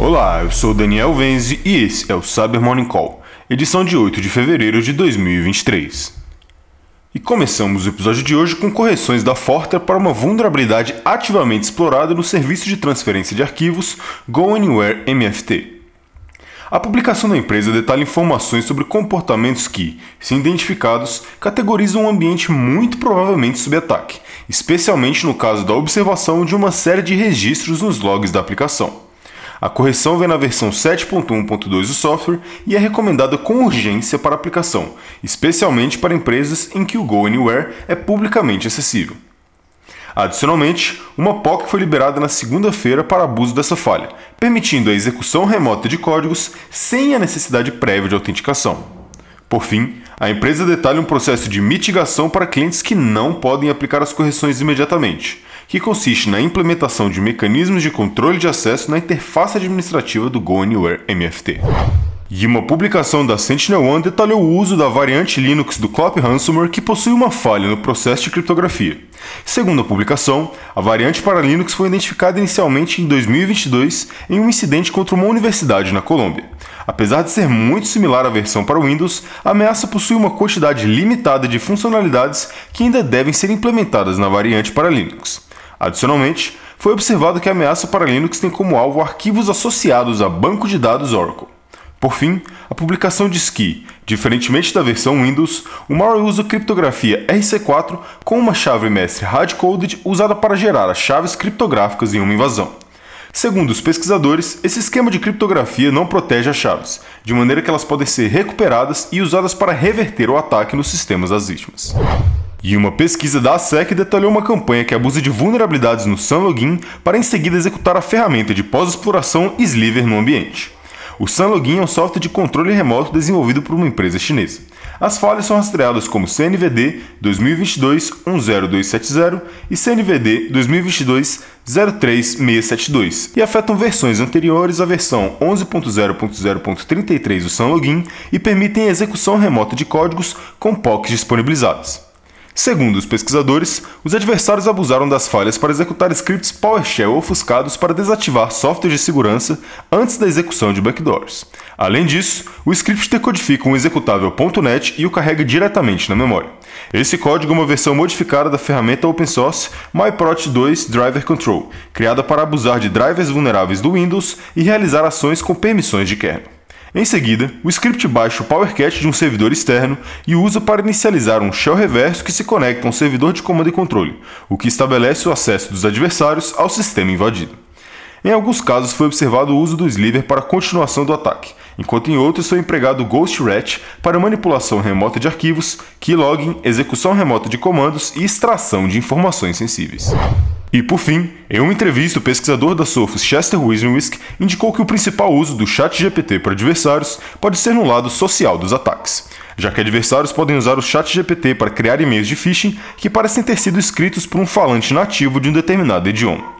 Olá, eu sou Daniel Venzi e esse é o Cyber Morning Call, edição de 8 de fevereiro de 2023. E começamos o episódio de hoje com correções da Forter para uma vulnerabilidade ativamente explorada no serviço de transferência de arquivos Go Anywhere MFT. A publicação da empresa detalha informações sobre comportamentos que, se identificados, categorizam um ambiente muito provavelmente sob ataque, especialmente no caso da observação de uma série de registros nos logs da aplicação. A correção vem na versão 7.1.2 do software e é recomendada com urgência para aplicação, especialmente para empresas em que o Go Anywhere é publicamente acessível. Adicionalmente, uma POC foi liberada na segunda-feira para abuso dessa falha, permitindo a execução remota de códigos sem a necessidade prévia de autenticação. Por fim, a empresa detalha um processo de mitigação para clientes que não podem aplicar as correções imediatamente, que consiste na implementação de mecanismos de controle de acesso na interface administrativa do Go Anywhere MFT. E uma publicação da SentinelOne detalhou o uso da variante Linux do Clop Ransomware que possui uma falha no processo de criptografia. Segundo a publicação, a variante para Linux foi identificada inicialmente em 2022 em um incidente contra uma universidade na Colômbia. Apesar de ser muito similar à versão para Windows, a ameaça possui uma quantidade limitada de funcionalidades que ainda devem ser implementadas na variante para Linux. Adicionalmente, foi observado que a ameaça para Linux tem como alvo arquivos associados a banco de dados Oracle. Por fim, a publicação diz que, diferentemente da versão Windows, o malware usa criptografia RC4 com uma chave mestre hardcoded usada para gerar as chaves criptográficas em uma invasão. Segundo os pesquisadores, esse esquema de criptografia não protege as chaves, de maneira que elas podem ser recuperadas e usadas para reverter o ataque nos sistemas das vítimas. E uma pesquisa da ASEC detalhou uma campanha que abusa de vulnerabilidades no SunLogin para em seguida executar a ferramenta de pós-exploração Sliver no ambiente. O SunLogin é um software de controle remoto desenvolvido por uma empresa chinesa. As falhas são rastreadas como CNVD 2022-10270 e CNVD 2022-03672 e afetam versões anteriores à versão 11.0.0.33 do SunLogin e permitem a execução remota de códigos com POCs disponibilizadas. Segundo os pesquisadores, os adversários abusaram das falhas para executar scripts PowerShell ofuscados para desativar softwares de segurança antes da execução de backdoors. Além disso, o script decodifica um executável .NET e o carrega diretamente na memória. Esse código é uma versão modificada da ferramenta open source MyProt2 Driver Control, criada para abusar de drivers vulneráveis do Windows e realizar ações com permissões de kernel. Em seguida, o script baixa o PowerCat de um servidor externo e usa para inicializar um shell reverso que se conecta a um servidor de comando e controle, o que estabelece o acesso dos adversários ao sistema invadido. Em alguns casos foi observado o uso do sliver para continuação do ataque, enquanto em outros foi empregado o Ghost Rat para manipulação remota de arquivos, keylogin, execução remota de comandos e extração de informações sensíveis. E por fim, em uma entrevista, o pesquisador da Sophos Chester Wisniewski indicou que o principal uso do chat GPT para adversários pode ser no lado social dos ataques, já que adversários podem usar o chat GPT para criar e-mails de phishing que parecem ter sido escritos por um falante nativo de um determinado idioma.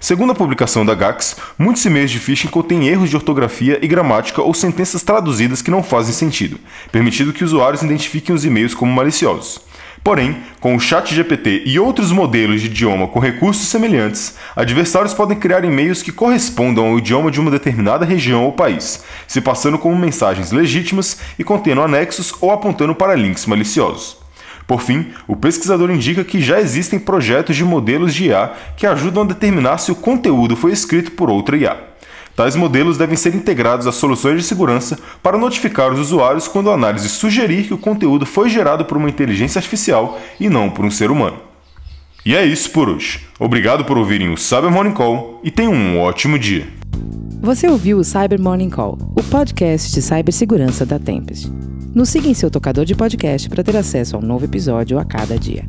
Segundo a publicação da Gax, muitos e-mails de phishing contêm erros de ortografia e gramática ou sentenças traduzidas que não fazem sentido, permitindo que usuários identifiquem os e-mails como maliciosos. Porém, com o ChatGPT e outros modelos de idioma com recursos semelhantes, adversários podem criar e-mails que correspondam ao idioma de uma determinada região ou país, se passando como mensagens legítimas e contendo anexos ou apontando para links maliciosos. Por fim, o pesquisador indica que já existem projetos de modelos de IA que ajudam a determinar se o conteúdo foi escrito por outra IA. Tais modelos devem ser integrados às soluções de segurança para notificar os usuários quando a análise sugerir que o conteúdo foi gerado por uma inteligência artificial e não por um ser humano. E é isso por hoje. Obrigado por ouvirem o Cyber Morning Call e tenham um ótimo dia. Você ouviu o Cyber Morning Call, o podcast de cibersegurança da Tempest. Nos siga em seu tocador de podcast para ter acesso a um novo episódio a cada dia.